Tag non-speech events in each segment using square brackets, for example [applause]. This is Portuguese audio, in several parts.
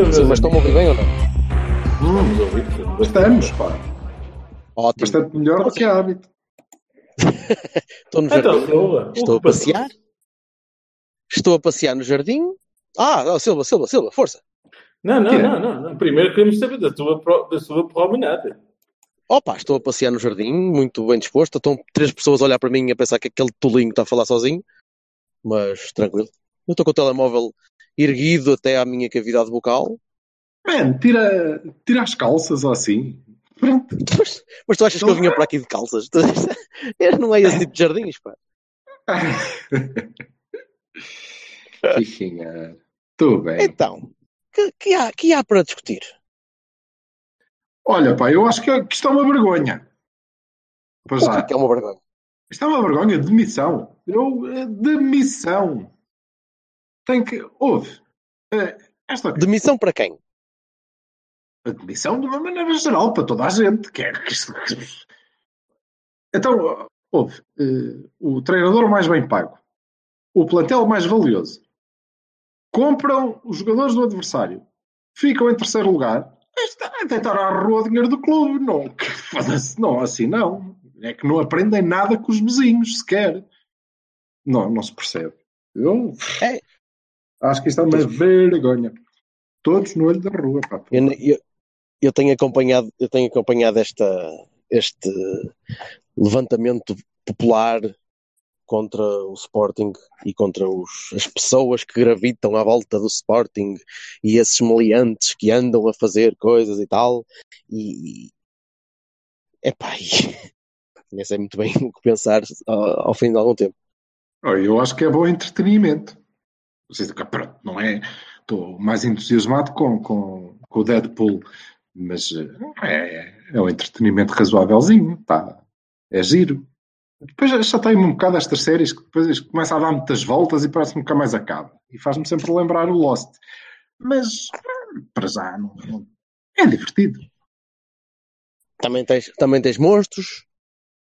Meus mas estão a ouvir bem ou não? Estamos a ouvir. Estamos, pá. Ótimo. Bastante melhor do que hábito. [laughs] Estou no Então, jardim. Silva, Estou a passear. Estou a passear no jardim. Ah, oh, Silva, Silva, Silva, força. Não, não, é? não, não, não. Primeiro queremos saber da tua, da sua promenade. Opa, estou a passear no jardim, muito bem disposto. Estão três pessoas a olhar para mim a pensar que aquele tolinho está a falar sozinho. Mas tranquilo. Eu estou com o telemóvel erguido até à minha cavidade bucal. Man, tira, tira as calças ou assim. Pronto. Mas, mas tu achas que eu vinha para aqui de calças? Eu não é esse tipo de jardins, pá. [laughs] Sim, senhor. Tudo bem. Então, que, que há, que há para discutir? Olha, pá, eu acho que, que isto é uma vergonha. Pois O que é é uma vergonha? Isto é uma vergonha. Demissão. Eu, eh, demissão. Tem que. Ouve. eh, Esta Demissão para quem? a demissão de uma maneira geral para toda a gente. Que é, Então, houve eh, o treinador mais bem pago, o plantel mais valioso, compram os jogadores do adversário, ficam em terceiro lugar, a tentar à rua o dinheiro do clube. Não, não, assim não. É que não aprendem nada com os vizinhos sequer. Não, não se percebe. Eu É. acho que isto é uma vergonha. Todos no olho da rua, pá. Eu, eu, eu tenho acompanhado, eu tenho acompanhado esta, este levantamento popular contra o Sporting e contra os, as pessoas que gravitam à volta do Sporting e esses meliantes que andam a fazer coisas e tal. E, epá, [laughs] e, nem sei muito bem [laughs] o que pensar ao, ao fim de algum tempo. Eu acho que é bom entretenimento. Seja, pronto, não é. Estou mais entusiasmado com, com, com o Deadpool, mas eh, é, é um entretenimento razoávelzinho, tá? É giro. Depois já chateio-me um bocado estas séries que depois começa a dar muitas voltas e parece que nunca mais acaba. E faz-me sempre lembrar o Lost. Mas, para já, não, não- é divertido. Também tens, também tens monstros,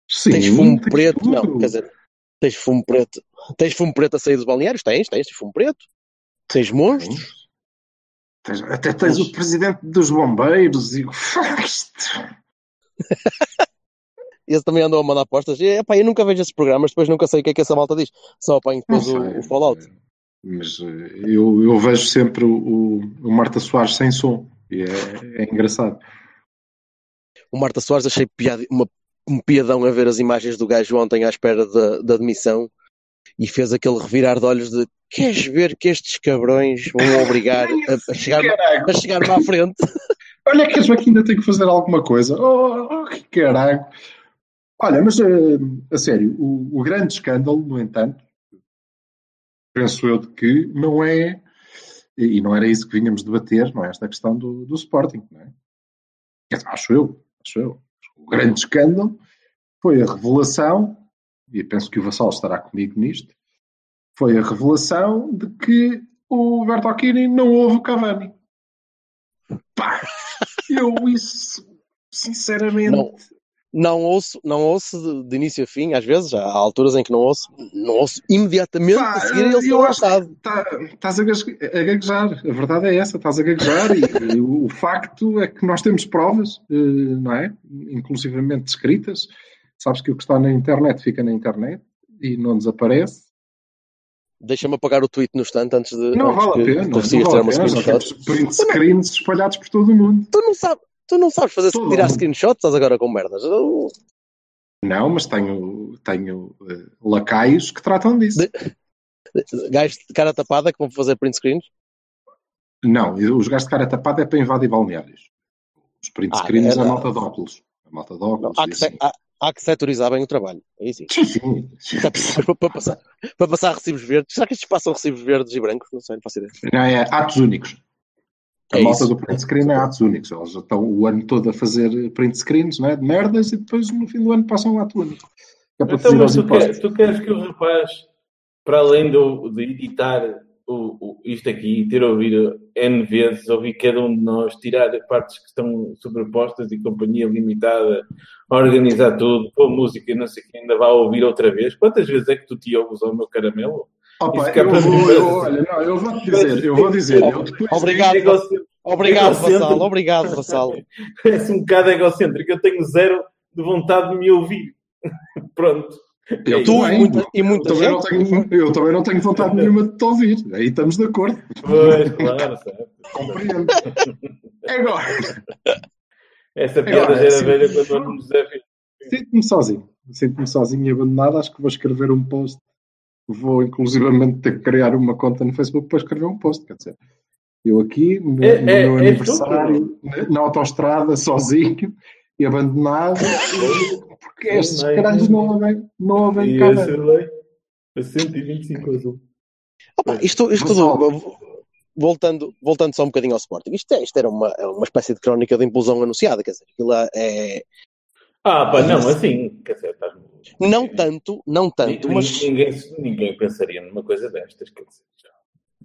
Sim, tens fumo preto, tudo. não, quer dizer, tens fumo preto, tens fumo preto a sair dos balneários, tens, tens, tens fumo preto, tens monstros, Tens- Até tens o presidente dos bombeiros e o. [laughs] esse também andou a mandar apostas, e, epá, eu nunca vejo esses programas, depois nunca sei o que é que essa malta diz, só apanho depois o, o Fallout. Mas eh, eu, eu vejo sempre o, o, Marta Soares sem som. E é, é engraçado. O Marta Soares achei piada, uma, um piadão a ver as imagens do gajo ontem à espera da, da admissão e fez aquele revirar de olhos de queres ver que estes cabrões vão obrigar a, a chegar, a chegar-me à frente? [laughs] Olha que a Joaquim ainda tem que fazer alguma coisa. Oh, oh, que caralho. Olha, mas eh, a sério, o, o grande escândalo, no entanto, penso eu de que não é, e não era isso que vínhamos debater, não é esta questão do, do Sporting, não é? Acho eu, acho eu. O grande escândalo foi a revelação, e penso que o Vassal estará comigo nisto, foi a revelação de que o Bertocchini não ouve o Cavani. Pá, eu isso, sinceramente... Não. Não ouço, não ouço de, início a fim, às vezes, há alturas em que não ouço, não ouço imediatamente Pá, a seguir ele eu ser acho lançado. que tá- estás a gaguejar. A verdade é essa, estás a gaguejar e, e o facto é que nós temos provas, eh, não é? Inclusivamente escritas. Sabes que o que está na internet fica na internet e não desaparece. Deixa-me apagar o tweet no instante antes de. Não antes vale a pena. Não vale a pena. Já screenshot. temos print screens espalhados por todo o mundo. Tu não sabes, tu não sabes fazer Todo tirar mundo. screenshots, estás agora com merdas. Eu- Não, mas tenho, tenho eh, lacaios que tratam disso. De- Gajos de cara tapada que vão fazer print screens. Não, os gajos de cara tapada é para invadir balneários. Os print Ah, screens é- é a malta de óculos. A malta de óculos. Há e que, assim. há, há que setorizar bem o trabalho. Aí sim. Sim, sim. para, para passar, para passar recibos verdes. Será que estes passam recibos verdes e brancos? Não sei, não faço ideia. Não, é atos únicos. A É malta isso. do print screen é atos únicos. Eles já estão o ano todo a fazer print screens não é? de merdas e depois no fim do ano passam um ato único. É Então, mas tu, queres, tu queres que o rapaz, para além do, de editar o, o- isto aqui e ter ouvido N vezes, ouvir cada um de nós, tirar partes que estão sobrepostas e companhia limitada, organizar tudo, pôr música e não sei o que, ainda vá ouvir outra vez? Quantas vezes é que tu te ouves ao meu caramelo? Opa, é eu vou, eu, olha, não, eu vou dizer, eu vou dizer. Eu Obrigado, Egocêntrico. obrigado. Vassalo. Obrigado, Vassalo. Parece [laughs] um bocado egocêntrico. Eu tenho zero de vontade de me ouvir. [laughs] Pronto. Eu Tu também, e muita, e muita também não gente. tenho, eu também não tenho vontade nenhuma de te ouvir. Aí estamos de acordo. Pois, claro, certo. Compreendo. Agora, Essa piada Agora, já era velha quando o Nuno José fez. sinto-me sozinho. Sinto-me sozinho e abandonado. Acho que vou escrever um post. Vou inclusivamente ter que criar uma conta no Facebook para escrever um post. Quer dizer, eu aqui, no, É- no é- meu és aniversário, na, na autoestrada, sozinho e abandonado, porque estes caralhos não. não ouvem, não ouvem E lei a 125 azul. Opa, isto, isto tudo, voltando, voltando só um bocadinho ao Sporting, isto, é, isto era uma, é uma espécie de crónica de implosão anunciada, quer dizer, aquilo é, Ah, pá, não, assim, quer dizer, estás não tanto, não tanto, Ninguém, mas ninguém, ninguém pensaria numa coisa destas, quer dizer. já.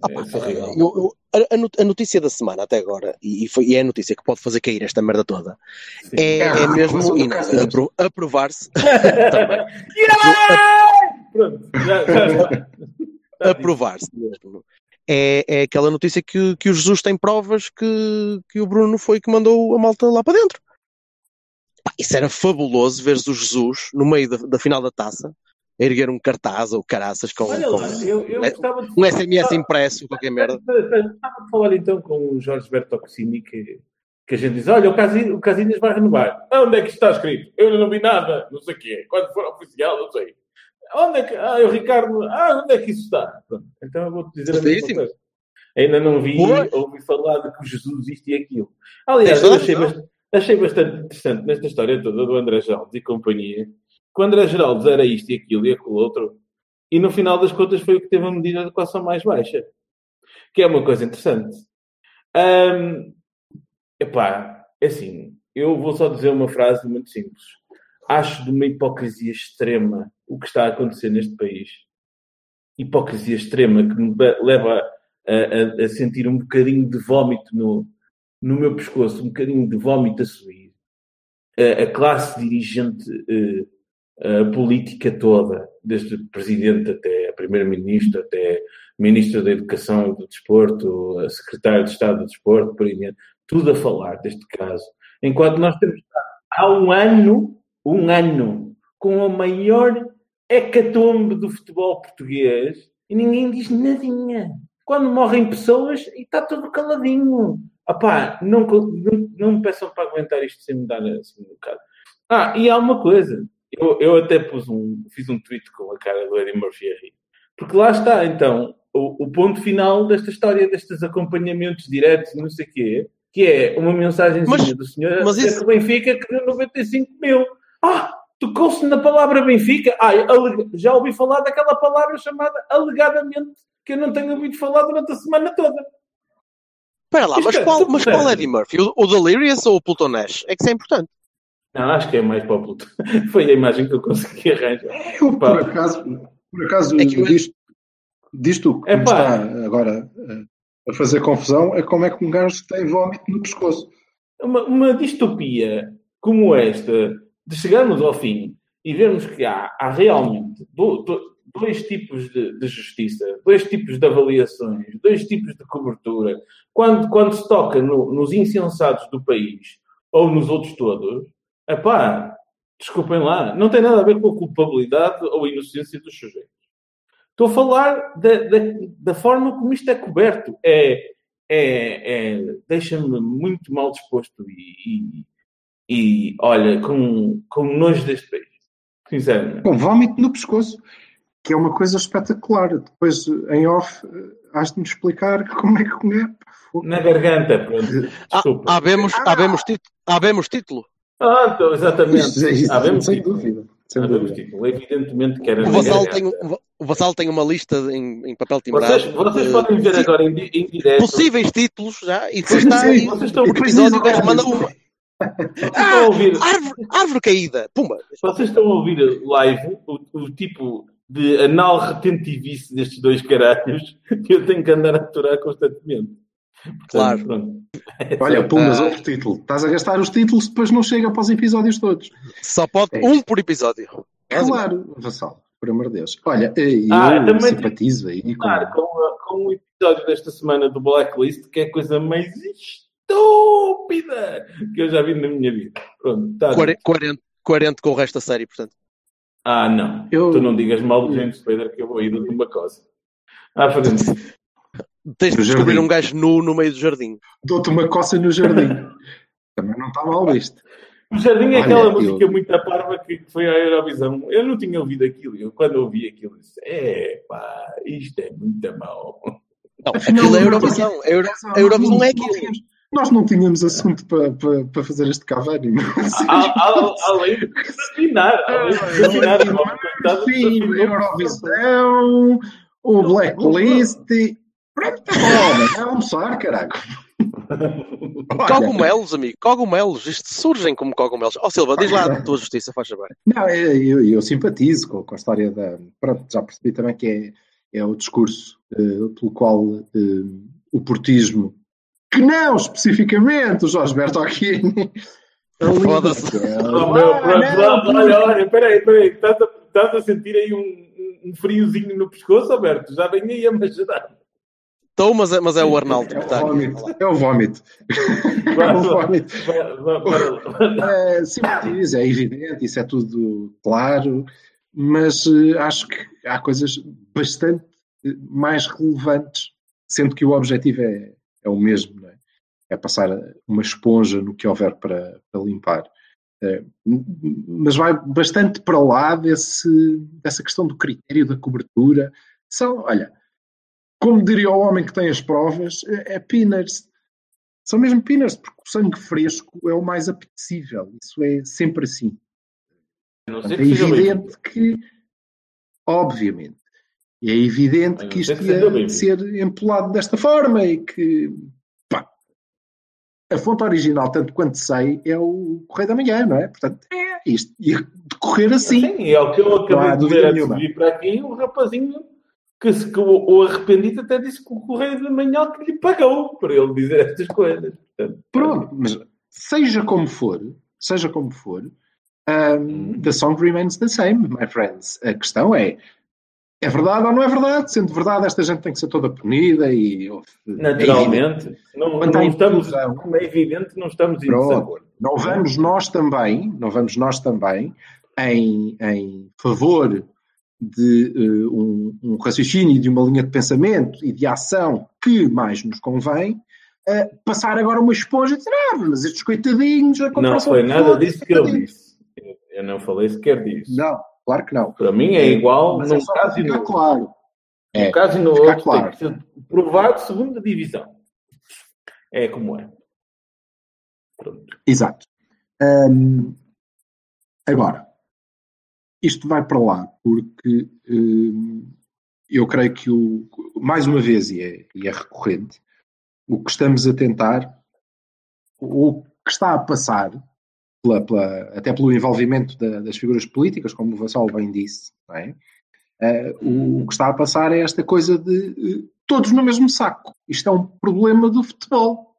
Opa, É surreal. eu- eu- a, a not- a notícia da semana até agora, e, e foi, e é a notícia que pode fazer cair esta merda toda, Sim. é, É a é mesmo apro- aprovar-se [laughs] também! Pronto, já, já está. aprovar-se mesmo. É, é aquela notícia que, que o Jesus tem provas que, que o Bruno foi que mandou a malta lá para dentro. Pá, isso era fabuloso veres o Jesus no meio da, da final da taça erguer um cartaz ou caraças com, Olha com lá, eu, eu de um SMS impresso, qualquer merda. Estava a falar então com o Jorge Bertoxini que, que a gente diz: Olha, o Casilhas, o Casilhas vai renovar. Ah, onde é que está escrito? Eu não vi nada, não sei o quê. Quando for oficial, não sei. Onde é que. Ah, o Ricardo. Ah, onde é que isso está? Pronto. Então eu vou-te dizer a mesma coisa. Ainda não vi, Pois. ouvi falar de que o Jesus isto e aquilo. Aliás, eu achei, bastante, achei bastante interessante nesta história toda do André Geraldo e companhia. Que o André Geraldo era isto e aquilo e aquilo outro. E no final das contas foi o que teve a medida de equação mais baixa. Que é uma coisa interessante. Ahm, epá, é assim, eu vou só dizer uma frase muito simples. Acho de uma hipocrisia extrema o que está a acontecer neste país. Hipocrisia extrema que me leva a, a- a sentir um bocadinho de vómito no, no meu pescoço, um bocadinho de vómito a subir. A, a classe dirigente eh, a política toda, desde presidente até primeiro-ministro, até ministro da Educação e do Desporto, a secretário de Estado do Desporto, por adiante, tudo a falar deste caso. Enquanto nós temos há um ano, um ano, com a maior hecatombe do futebol português e ninguém diz nadinha. Quando morrem pessoas e está tudo caladinho. Apá, não, não, não me peçam para aguentar isto sem me dar assim um bocado. Ah, e há uma coisa. Eu, eu até pus um, fiz um tweet com a cara do Eddie Murphy a rir. Porque lá está, então, o, o ponto final desta história, destes acompanhamentos diretos e não sei o quê, que é uma mensagem do senhor mas isso- que o Benfica que deu 95 mil. Ah, tocou-se na palavra Benfica. Ah, alega- já ouvi falar daquela palavra chamada alegadamente, que eu não tenho ouvido falar durante a semana toda. Espera lá, Isto mas é qual, mas qual certo. Eddie Murphy? O, o Delirious ou o Pluton Nash? É que isso é importante. Não, acho que é mais para o Pluto. [laughs] Foi a imagem que eu consegui arranjar. Eu, por acaso, por acaso É que eu- disto, disto que É me pá. está agora eh, a fazer confusão é como é que um gajo tem vómito no pescoço. uma, uma distopia como esta, de chegarmos ao fim e vermos que há, há realmente do- do- dois tipos de, de justiça, dois tipos de avaliações, dois tipos de cobertura, quando, quando se toca no- nos insensados do país ou nos outros todos, epá, desculpem lá, não tem nada a ver com a culpabilidade ou a inocência dos sujeitos. Estou a falar da, da, da forma como isto é coberto. É, é, é- deixa-me muito mal disposto e, e, e, olha, com, com nojo deste país. Sinceramente. Com vómito no pescoço, que é uma coisa espetacular. Depois, em off, has de me explicar como é que é. Na garganta, pronto. Ah, [laughs] Desculpa. Habemos, habemos, tit- habemos título. Ah, então, exatamente. Isto- Ah, sem título. dúvida. Sem Ah, vemos dúvida. título. Evidentemente que era O Vassal, tem, o Vassal tem uma lista em, em papel timbrado. Vocês, vocês de podem ver possi- agora em, em direto. Possíveis títulos já, e depois Sim, está sim, aí. vocês estão- o episódio o gajo manda uma. Vocês estão a ouvir, Árvore, árvore caída! Pumba! vocês estão a ouvir live o, o tipo de anal retentivice destes dois caralhos que eu tenho que andar a aturar constantemente. Claro. pronto. [laughs] Olha, Pumas, Ah. outro título. Estás a gastar os títulos, depois não chega para os episódios todos. Só pode É. um por episódio. Claro, Vassal, por amor de Deus. Olha, eh, eu Ah, também simpatizo aí com... Claro, com, com o episódio desta semana do Blacklist, que é a coisa mais estúpida que eu já vi na minha vida. Pronto, tá Quare- dito. Coerente, coerente com o resto da série, portanto. Ah, não. Eu- Tu não digas mal do James Spader que eu vou ir de uma coisa. À frente. [laughs] Tens de descobrir jardim. um gajo nu no meio do jardim. Dou-te uma coça no jardim. [laughs] Também não está mal visto. O Jardim é Olha, aquela eu- música muito à parva que foi à Eurovisão. Eu não tinha ouvido aquilo. Eu, quando ouvi aquilo, disse: é pá, isto é muito mau. Não, Afinal, aquilo é não- Eurovisão. A, Euro, a Eurovisão é aquilo. Nós não tínhamos assunto para, para, para fazer este Cavani. A- a- Além de. Além a pobre coitada Sim. Eurovisão, o Blacklist. Pronto, está bom, é almoçar, caralho. Olha, [laughs] Cogumelos, amigo. Cogumelos. Isto surgem como cogumelos. Ó Silva, diz lá a tua justiça, faz favor. Não, eu, eu, simpatizo com, com a história da. Pronto, já percebi também que é, é o discurso eh, pelo qual eh, o portismo, que não especificamente o Jorge Bertocchini, [laughs] Foda-se. Oh, meu, pronto, lá, olha, olha, peraí, peraí. Estás a, estás a sentir aí um, um friozinho no pescoço, Alberto? Já vem aí a magerar. Estou, mas é, mas é o Arnaldo É que o está. vómito. É o vómito. É o vómito. É, simpatizo, é evidente, isso é tudo claro, mas eh, acho que há coisas bastante eh, mais relevantes, sendo que o objetivo é, é o mesmo, não é? É passar uma esponja no que houver para, para limpar. M- mas vai bastante para lá desse, dessa questão do critério da cobertura. São, olha, como diria o homem que tem as provas, é, é pinners. São mesmo pinners, porque o sangue fresco é o mais apetecível. Isso é sempre assim. A É evidente que, obviamente, é evidente A que isto ia ser empolado desta forma e que, pá, a fonte original, tanto quanto sei, é o Correio da Manhã, não é? Portanto, é isto. Ia decorrer assim. Sim, é o que eu acabei de ver de vir para aqui. O rapazinho que, se, que o, o arrependido até disse que o Correio da Manhã que lhe pagou para ele dizer estas coisas. Portanto, Pronto, mas seja como for, seja como for, um, Hum. the song remains the same, my friends. A questão é, é verdade ou não é verdade? Sendo verdade, esta gente tem que ser toda punida e... é. Naturalmente. Não, Quanto não à estamos, inclusão. como é evidente, não estamos em desacordo. Não vamos nós também, não vamos nós também, em, em favor de eh, um, um raciocínio, de uma linha de pensamento e de ação que mais nos convém, eh, passar agora uma esponja e dizer, ah, mas estes coitadinhos... Não foi nada todos, disso que eu coitadinhos." disse. Eu não falei sequer disso. Não, claro que não. Para mim é igual Mas num é só para caso e no outro. claro. É, Num caso e no outro claro. tem que ser provado segunda divisão. É como é. Pronto. Exato. Hum, agora, isto vai para lá porque hum, eu creio que, o, mais uma vez, e é, e é recorrente, o que estamos a tentar, o que está a passar, pela- pela- até pelo envolvimento da- das figuras políticas, como o Vassal bem disse, é? Eh, o, o que está a passar é esta coisa de eh, todos no mesmo saco. Isto é um problema do futebol.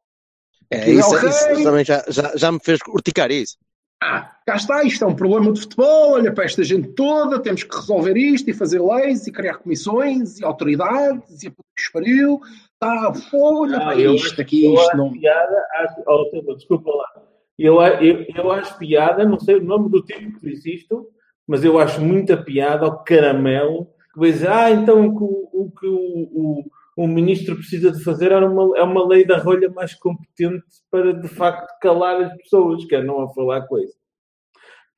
É, isso, Ok. isso também já, já, já me fez urticar isso. Ah, cá está, isto é um problema de futebol, olha para esta gente toda, temos que resolver isto e fazer leis e criar comissões e autoridades e a puta que espariu. Tá, olha Ah, isto aqui, isto não. piada, acho, oh, desculpa lá. Eu, a- eu, eu acho piada, não sei o nome do tipo que disse isto, mas eu acho muita piada ao caramelo que vai dizer, ah, então o que o, o, o, ministro precisa de fazer é uma, é uma lei da rolha mais competente para de facto calar as pessoas, que é não a falar coisa.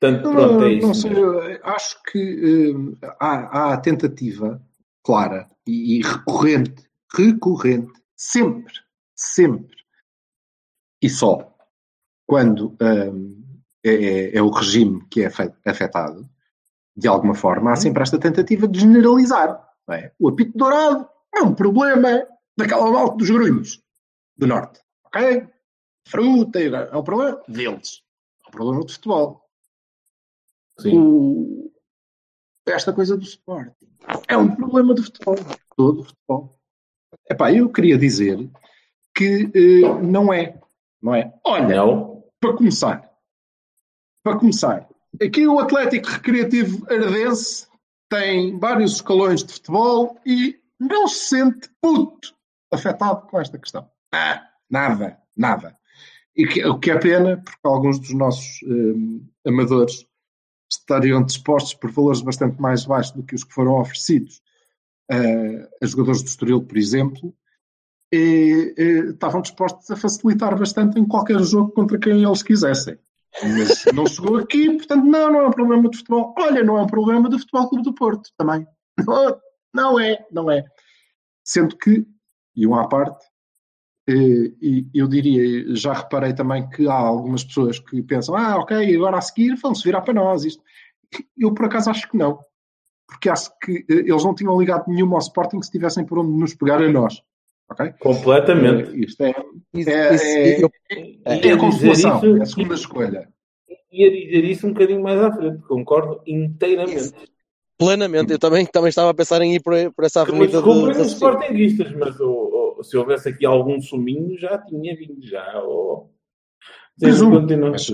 Portanto, pronto, é Não, isso. não sei, acho que hum, há, há a tentativa clara e, e recorrente, recorrente, sempre, sempre, e só quando hum, é, é, é o regime que é afetado, de alguma forma, há sempre esta tentativa de generalizar. É? O apito dourado é um problema daquela malta dos grunhos do norte. Ok? Fruta, é um problema deles. É um problema do futebol. O... Esta coisa do Sporting é um problema do futebol. Todo o futebol. Epá, eu queria dizer que uh, não é. Não é? Olha, não. para começar, para começar, aqui o Atlético Recreativo Ardense tem vários escalões de futebol e não se sente puto afetado com esta questão. Ah, nada, nada. E que, o que é pena, porque alguns dos nossos um, amadores estariam dispostos por valores bastante mais baixos do que os que foram oferecidos uh, a jogadores do Estoril, por exemplo, e, estavam dispostos a facilitar bastante em qualquer jogo contra quem eles quisessem. Mas não chegou aqui, portanto, não, não é um problema de futebol. Olha, não é um problema do Futebol Clube do Porto também. [laughs] Não, é, não é. Sendo que, e um à parte, eh, e eu diria, já reparei também que há algumas pessoas que pensam, ah, ok, agora a seguir vão-se virar para nós. Isto. Eu, por acaso, acho que não. Porque acho que eh, eles não tinham ligado nenhuma ao Sporting se tivessem por onde nos pegar a nós. Okay? Completamente. Uh, isto é, isso, é, isso, é, eu, é, é a consolação, isso, é a segunda escolha. Ia dizer isso um bocadinho mais à frente, concordo inteiramente. Isso. Plenamente, eu também, também estava a pensar em ir por, por essa avenida de, de os sportinguistas, mas oh, oh, se houvesse aqui algum suminho já tinha vindo já. Oh. Mas, um, mas,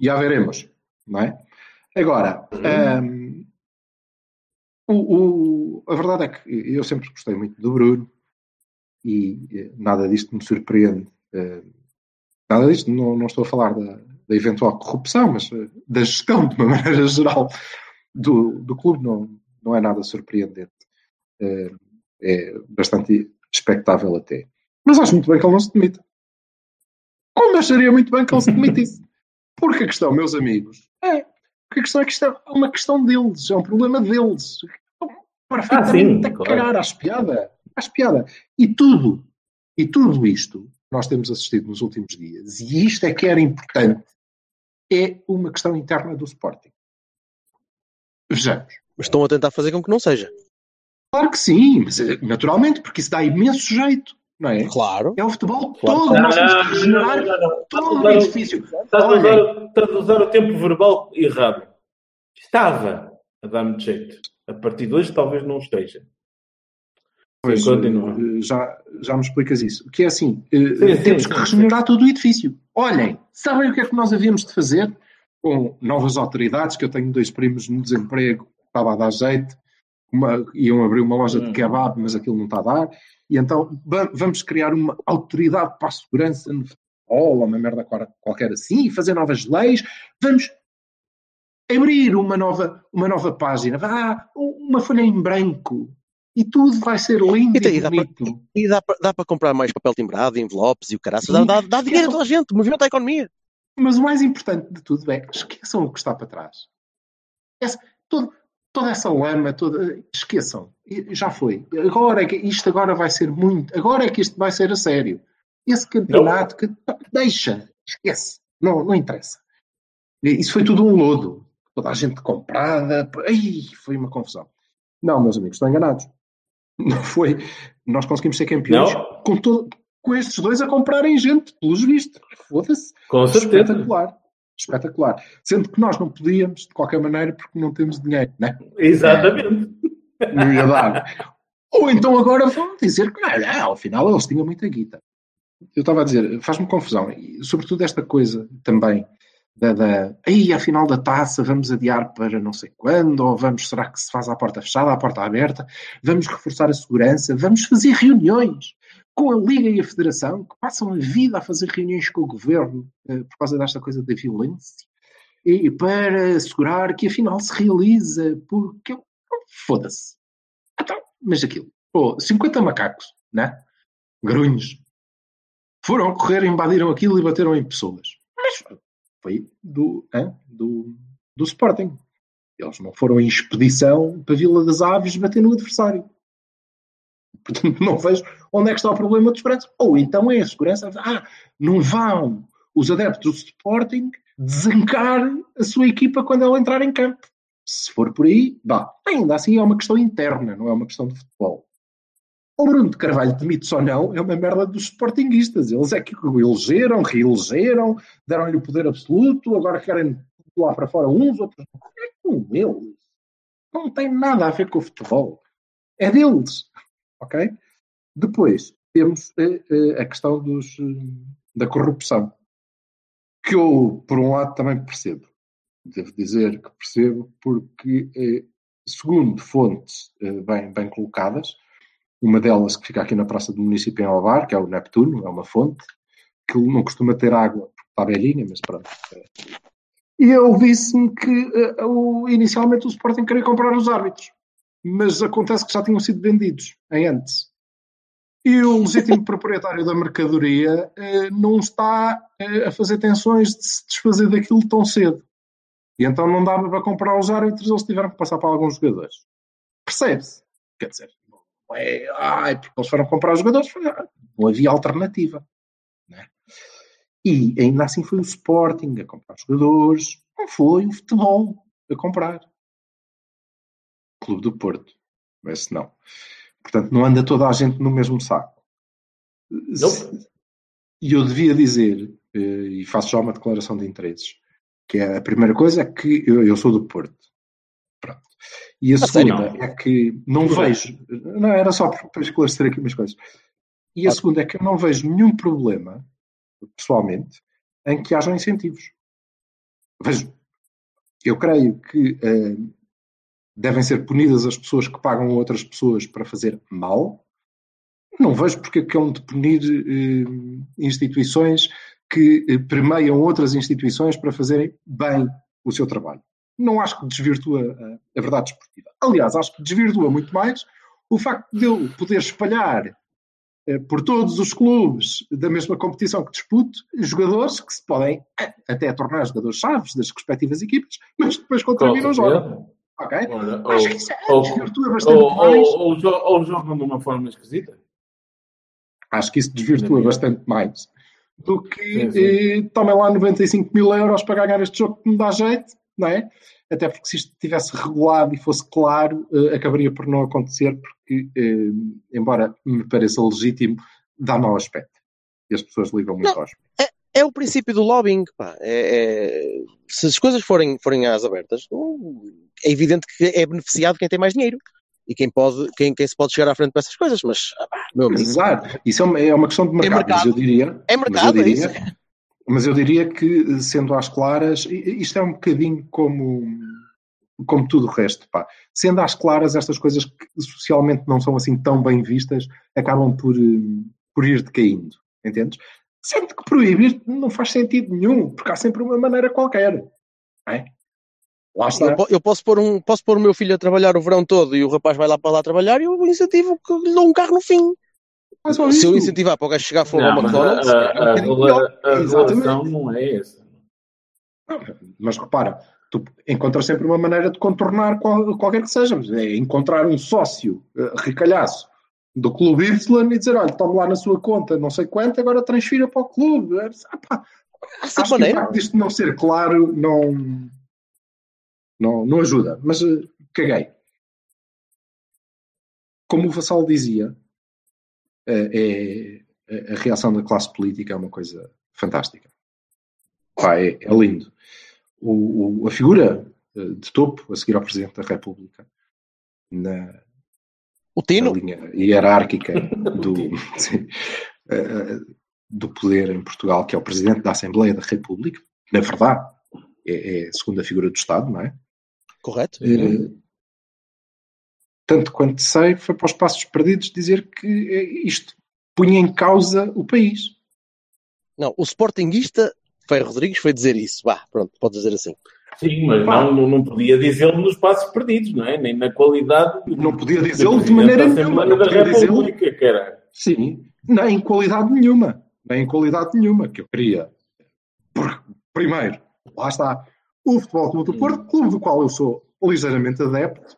já veremos, não é? Agora, uhum. um, o, o, a verdade é que eu sempre gostei muito do Bruno, e eh, nada disto me surpreende. Nada disto, não, não estou a falar da, da, eventual corrupção, mas eh, da gestão, de uma [laughs] maneira geral, do, do clube, não, não é nada surpreendente. É bastante expectável até. Mas acho muito bem que ele não se demita. Como acharia muito bem que ele se demitisse? [laughs] Porque a questão, meus amigos, é porque a questão é que isto é uma questão deles, é um problema deles. Perfeitamente ah, sim, a cagar claro. às piada faz piada. E tudo, e tudo isto nós temos assistido nos últimos dias, e isto é que era importante, é uma questão interna do Sporting. Vejamos. Mas estão a tentar fazer com que não seja. Claro que sim, mas eh, naturalmente, porque isso dá imenso jeito. Não é? Claro. É o futebol claro. todo, nós temos que regenerar não, não, não, todo o edifício. Estás a, usar, estás a usar o tempo verbal errado. Estava a dar-me jeito. A partir de hoje talvez não esteja. Pois, eh, já, já me explicas isso. Que é assim, eh, sim, temos sim, que regenerar todo o edifício. Olhem, sabem o que é que nós havíamos de fazer? Com novas autoridades, que eu tenho dois primos no desemprego, estava a dar jeito, uma, iam abrir uma loja de hum. kebab, mas aquilo não está a dar, e então vamos criar uma autoridade para a segurança no futebol, uma merda qualquer assim, e fazer novas leis, vamos abrir uma nova, uma nova página, ah, uma folha em branco, e tudo vai ser lindo e, e, dá bonito. Para, e dá para, dá para comprar mais papel timbrado, envelopes e o caraço. Dá, dá, dá dinheiro a toda a gente, movimento a economia. Mas o mais importante de tudo é esqueçam o que está para trás. Essa, todo, toda essa lama, toda, esqueçam. Já foi. Agora é que isto agora vai ser muito. Agora é que isto vai ser a sério. Esse campeonato que deixa, esquece. Não, não interessa. Isso foi tudo um lodo. Toda a gente comprada. Ai, foi uma confusão. Não, meus amigos, estão enganados. [laughs] Não foi. Nós conseguimos ser campeões com, todo, com estes dois a comprarem gente, pelos vistos. Foda-se. Com certeza. Espetacular. Espetacular. Sendo que nós não podíamos, de qualquer maneira, porque não temos dinheiro, né? Exatamente. É, não ia dar. Ou então agora vão dizer que, ah, ao final eles tinham muita guita. Eu estava a dizer, faz-me confusão. E, sobretudo esta coisa também da, da aí a final da taça vamos adiar para não sei quando, ou vamos, será que se faz à porta fechada, à porta aberta, vamos reforçar a segurança, vamos fazer reuniões com a Liga e a Federação, que passam a vida a fazer reuniões com o Governo eh, por causa desta coisa da violência, e para assegurar que a final se realiza, porque foda-se. Então, mas aquilo, pô, 50 macacos, né? Grunhos, foram correr, invadiram aquilo e bateram em pessoas. Mas foi do, hein, do, do Sporting. Eles não foram em expedição para Vila das Aves bater no adversário. Portanto, não vejo onde é que está o problema dos preços. Ou então é a segurança. Ah, não vão os adeptos do Sporting desancar a sua equipa quando ela entrar em campo. Se for por aí, vá. Ainda assim é uma questão interna, não é uma questão de futebol. O Bruno de Carvalho demite-se ou não, é uma merda dos sportinguistas. Eles é que o elegeram, reelegeram, deram-lhe o poder absoluto, agora querem lá para fora uns, outros. É com eles. Não tem nada a ver com o futebol. É deles. Ok? Depois, temos a, a questão dos, da corrupção. Que eu, por um lado, também percebo. Devo dizer que percebo, porque, eh, segundo fontes eh, bem, bem colocadas, uma delas que fica aqui na praça do município em Alvar, que é o Neptuno, é uma fonte, que não costuma ter água, porque está velhinha, mas pronto. E eu disse-me que inicialmente o Sporting queria comprar os árbitros, mas acontece que já tinham sido vendidos em antes. E o legítimo [laughs] proprietário da mercadoria uh, não está uh, a fazer tensões de se desfazer daquilo tão cedo. E então não dava para comprar os árbitros, eles tiveram que passar para alguns jogadores. Percebe-se? Quer dizer, é, ai, porque eles foram comprar os jogadores, não havia alternativa. Né? E ainda assim foi o Sporting a comprar os jogadores, não foi o futebol a comprar. Clube do Porto, esse não. Portanto, não anda toda a gente no mesmo saco. E eu devia dizer, eh, e faço já uma declaração de interesses, que é a primeira coisa é que eu, eu sou do Porto. Pronto. E a segunda é que não vejo. Não, era só para esclarecer aqui umas coisas. E a segunda é que eu não vejo nenhum problema, pessoalmente, em que hajam incentivos. Vejo. Eu creio que uh, devem ser punidas as pessoas que pagam outras pessoas para fazer mal. Não vejo porque é que hão de punir uh, instituições que uh, premiam outras instituições para fazerem bem o seu trabalho não acho que desvirtua a, a verdade esportiva. Aliás, acho que desvirtua muito mais o facto de eu poder espalhar eh, por todos os clubes da mesma competição que disputo, jogadores que se podem eh, até tornar jogadores chaves das respectivas equipas, mas depois contra mim não jogam. Ok? Olha, Acho ou, que isso é, ou, desvirtua bastante ou, mais. Ou, ou, jogam de uma forma esquisita. Acho que isso desvirtua bastante mais do que. Eh, tomem lá 95 mil euros para ganhar este jogo que me dá jeito não é? Até porque se isto tivesse regulado e fosse claro, uh, acabaria por não acontecer, porque, uh, embora me pareça legítimo, dá mau aspecto. E as pessoas ligam muito aos. É, é o princípio do lobbying, pá. É, é, se as coisas forem, forem às abertas, é evidente que é beneficiado quem tem mais dinheiro e quem pode, quem, quem se pode chegar à frente para essas coisas, mas meu amigo. Exato, isso é uma, é uma questão de mercado, é mercado. mas eu diria. É mercado, eu diria, é isso. Mas eu diria que, sendo às claras, isto é um bocadinho como, como tudo o resto. Pá. Sendo às claras, estas coisas que socialmente não são assim tão bem vistas acabam por, por ir decaindo. Entendes? Sendo que proibir não faz sentido nenhum, porque há sempre uma maneira qualquer. É? Lá está. Eu, posso, pôr um, posso pôr o meu filho a trabalhar o verão todo e o rapaz vai lá para lá trabalhar e eu incentivo que lhe dou um carro no fim. Mas, se isso. eu incentivar para o gajo chegar a fome ao McDonald's, a, a, a, a, a relação não é essa. Mas repara, tu encontras sempre uma maneira de contornar qual, qualquer que seja. É encontrar um sócio uh, ricalhaço do clube Y e dizer: olha, tome lá na sua conta não sei quanto, agora transfira para o clube. É, ah, pá, acho maneira. que o facto disto não ser claro não, não, não ajuda. Mas uh, caguei. Como o Vassal dizia, é, a reação da classe política é uma coisa fantástica. Pá, é, é lindo. O, o, a figura eh, de topo, a seguir ao Presidente da República, na, o Tino? na linha hierárquica [laughs] do, [laughs] sim, uh, do poder em Portugal, que é o Presidente da Assembleia da República, na verdade, é, é a segunda figura do Estado, não é? Correto. Uh, tanto quanto sei, foi para os passos perdidos dizer que eh, isto punha em causa o país. Não, o Sportingista Ferro Rodrigues foi dizer isso. Vá, pronto, pode dizer assim. Sim, mas não, não podia dizê-lo nos passos perdidos, não é? Nem na qualidade. Não podia dizê-lo de maneira nenhuma. Da República, que era. Sim, nem em qualidade nenhuma. Nem em qualidade nenhuma. Que eu queria. Primeiro, lá está. O Futebol Clube do Porto, clube do qual eu sou ligeiramente adepto,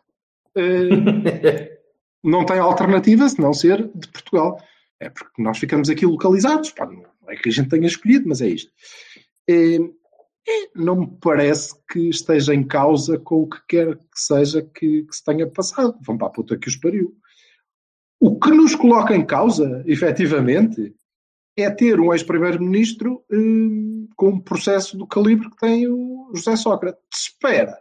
eh, [laughs] não tem alternativa se não ser de Portugal. É porque nós ficamos aqui localizados. Pá, não é que a gente tenha escolhido, mas é isto. Eh, não me parece que esteja em causa com o que quer que seja que, que se tenha passado. Vão para a puta que os pariu. O que nos coloca em causa, efetivamente, é ter um ex-primeiro-ministro hum, com um processo do calibre que tem o José Sócrates. Espera,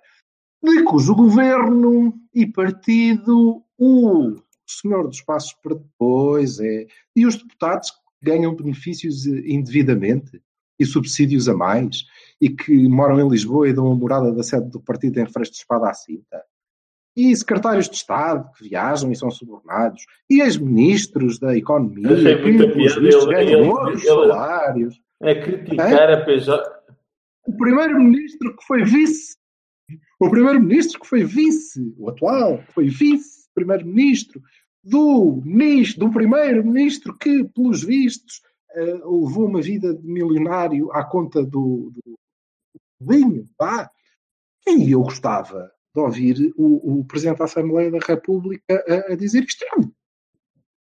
de cujo governo e partido o senhor dos passos para depois é, e os deputados ganham benefícios indevidamente e subsídios a mais e que moram em Lisboa e dão a morada da sede do partido em refresco de espada à cinta. E secretários de Estado que viajam e são subornados. E ex-ministros da Economia Achei que, Ele- ganham outros salários. A criticar a PJ. O primeiro-ministro que foi vice, o primeiro-ministro que foi vice, o atual, que foi vice-primeiro-ministro do, ministro- do primeiro-ministro que, pelos vistos, eh, levou uma vida de milionário à conta do, do vinho, pá. E eu gostava de ouvir o, o Presidente da Assembleia da República a, a dizer isto.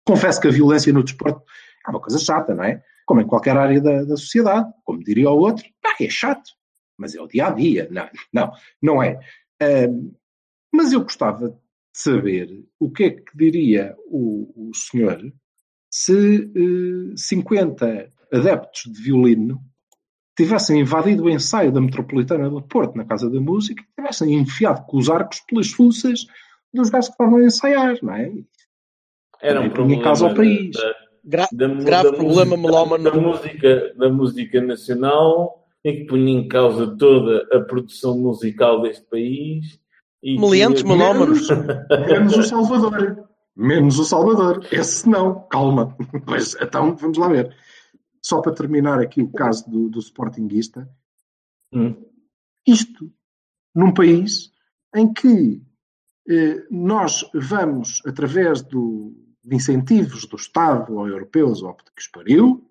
Confesso que a violência no desporto é uma coisa chata, não é? Como em qualquer área da, da sociedade. Como diria o outro, pá, é chato, mas é o dia a dia. Não, não, não é. Ahm, mas eu gostava de saber o que é que diria o, o senhor se eh, 50 adeptos de violino tivessem invadido o ensaio da Metropolitana do Porto, na Casa da Música, e tivessem enfiado com os arcos pelas fuças dos gajos que estavam a ensaiar, não é? Era um Também problema causa ao país. da- Gra- da, grave da problema música, melómano. da música, da música nacional em que punha em causa toda a produção musical deste país. E Meliantes que- melómanos. [laughs] Menos o Salvador. Menos o Salvador. Esse não, calma. [laughs] Mas então vamos lá ver. Só para terminar aqui o caso do, do Sportingista, Hum. isto num país em que eh, nós vamos, através do, de incentivos do Estado ou europeus ou que os pariu,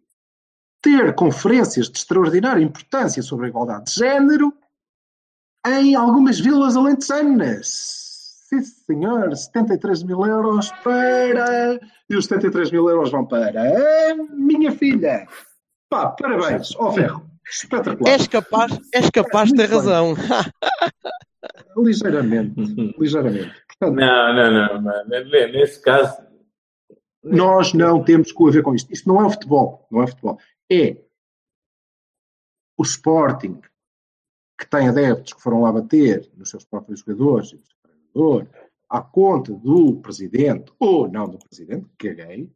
ter conferências de extraordinária importância sobre a igualdade de género em algumas vilas alentejanas. Sim, senhor, 73 mil euros para. E os 73 mil euros vão para a minha filha. Pá, parabéns, ó ferro. Espetacular. És capaz, és capaz de ter razão. [laughs] Ligeiramente, ligeiramente. Portanto, Não, não, não, não. Nesse caso, nós não temos a ver com isto. Isto não é o futebol, não é futebol. É o Sporting que tem adeptos que foram lá bater nos seus próprios jogadores treinador à conta do presidente ou não do presidente, que caguei,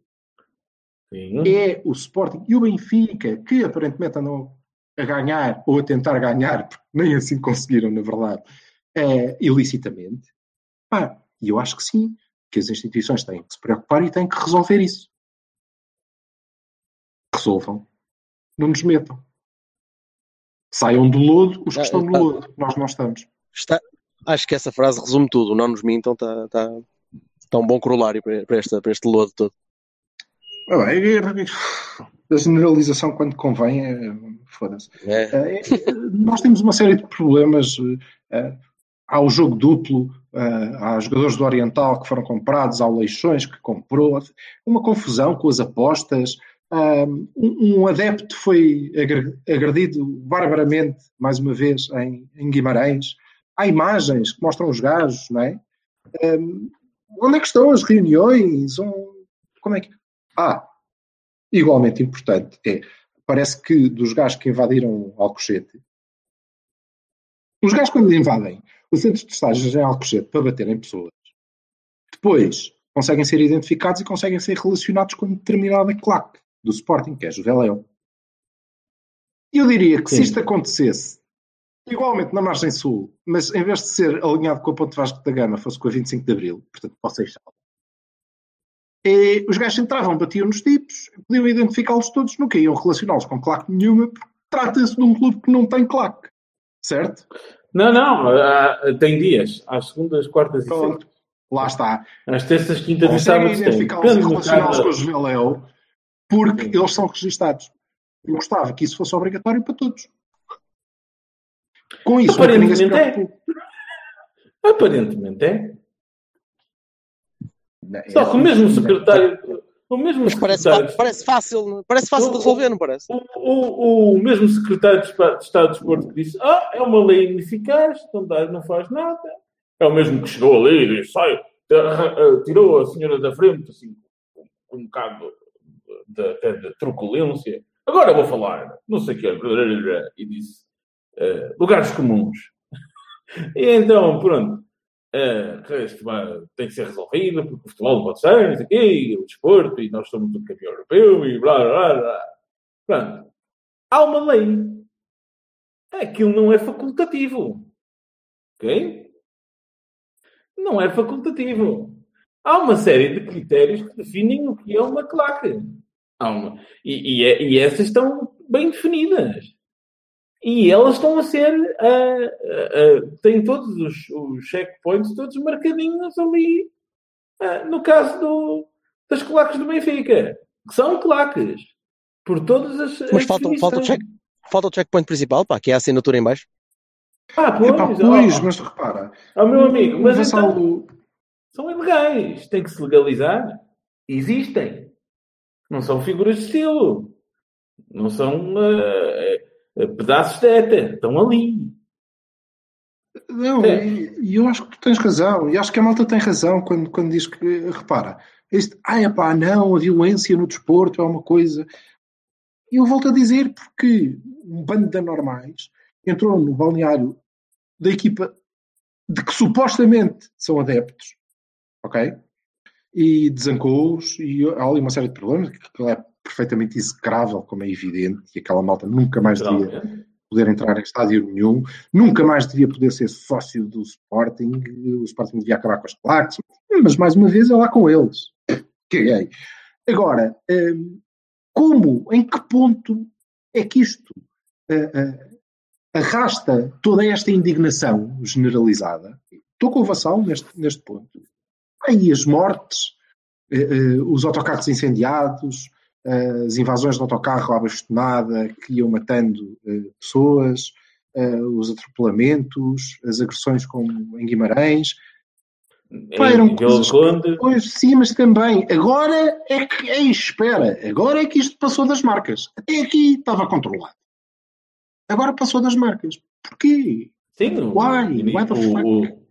sim. é o Sporting e o Benfica que aparentemente andam a ganhar ou a tentar ganhar, [laughs] porque nem assim conseguiram, na verdade, eh, ilicitamente. Pá, e eu acho que sim, que as instituições têm que se preocupar e têm que resolver isso. Resolvam. Não nos metam. Saiam do lodo os que Ah, estão no lodo. Nós não estamos. Está- acho que essa frase resume tudo. Não nos mintam, está tá, tá um bom corolário para, esta, para este lodo todo. Ah, bem, é- A generalização, quando convém, é, foda-se. É. Eh, nós temos uma série de problemas. eh, há o jogo duplo, há jogadores do Oriental que foram comprados, há o Leixões que comprou, uma confusão com as apostas. Um, um adepto foi agre- agredido barbaramente, mais uma vez, em, em Guimarães. Há imagens que mostram os gajos, não é? Ah, onde é que estão as reuniões? Um- Como é que. Ah, igualmente importante é parece que dos gajos que invadiram Alcochete, os gajos quando invadem os centros de estágios em Alcochete para baterem pessoas, depois conseguem ser identificados e conseguem ser relacionados com determinada claque do Sporting, que é Juveléu. E eu diria que se Sim. isto acontecesse igualmente na margem sul, mas em vez de ser alinhado com a Ponte Vasco da Gama, fosse com a 25 de Abril, portanto, para o Seixal, e os gajos entravam, batiam nos tipos, podiam identificá-los todos, nunca iam relacioná-los com claque nenhuma, porque trata-se de um clube que não tem claque. Certo? Não, não, tem dias. Às segundas, quartas e Pronto. sextas. Lá está. Às terças, quintas e sábados identificá-los e relacioná-los com o Juveléu porque eles são registados. Eu gostava que isso fosse obrigatório para todos. Com isso, Aparentemente preocupou. Aparentemente é. Não, é Só que o mesmo secretário, o O mesmo Mas parece, parece fácil, parece fácil de resolver, não parece? o, o, o mesmo secretário de de Estado de Desporto que disse: Ah, é uma lei ineficaz, não, dá, não faz nada. É o mesmo que chegou ali e disse: sai, ah, tirou a senhora da frente, assim, com um bocado de, até de truculência. Agora vou falar, não sei o que, e disse: ah, lugares comuns. [laughs] E então, pronto. Uh, tem que ser resolvido, porque o futebol pode ser, o e o desporto, e nós somos um campeão europeu, e blá blá blá. blá. Pronto. Há uma lei. Aquilo não é facultativo. Ok? Não é facultativo. Há uma série de critérios que definem o que é uma claque. Há uma- E, e, é- e essas estão bem definidas. E elas estão a ser. ah, ah, têm todos os, os checkpoints todos marcadinhos ali. ah, no caso do, das claques do Benfica. Que são claques. Por todas as. Mas as falta, falta, o check, falta o checkpoint principal, pá, que é a assinatura em baixo. Ah, pois, Epá, pois, ó, mas repara, ó, meu amigo, mas Vassalo- então, são ilegais. Tem que se legalizar. Existem. Não são figuras de estilo. Não são ah, pedaços de éter. Estão ali. Não, É. e e eu acho que tu tens razão, e acho que a malta tem razão quando, quando diz que, repara, este, ah, epá, não, a violência no desporto é uma coisa. E eu volto a dizer porque um bando de anormais entrou no balneário da equipa de que supostamente são adeptos, ok? E desancou-os, e há ali uma série de problemas, que é perfeitamente execrável, como é evidente, e aquela malta nunca mais devia Literalmente. poder entrar em estádio nenhum, nunca mais devia poder ser sócio do Sporting, o Sporting devia acabar com as claques, mas mais uma vez é lá com eles. Caguei. Agora, hum, como, em que ponto é que isto ah, ah, arrasta toda esta indignação generalizada? Estou com o Vassal neste, neste ponto. Aí as mortes, eh, eh, os autocarros incendiados, as invasões de autocarro à bastonada que iam matando eh, pessoas, eh, os atropelamentos, as agressões como em Guimarães. Pá, eram coisas Conde. Pois, sim, mas também. Agora é que. Ei, espera. Agora é que isto passou das marcas. Até aqui estava controlado. Agora passou das marcas. Porquê? Sim, Why? Why the o,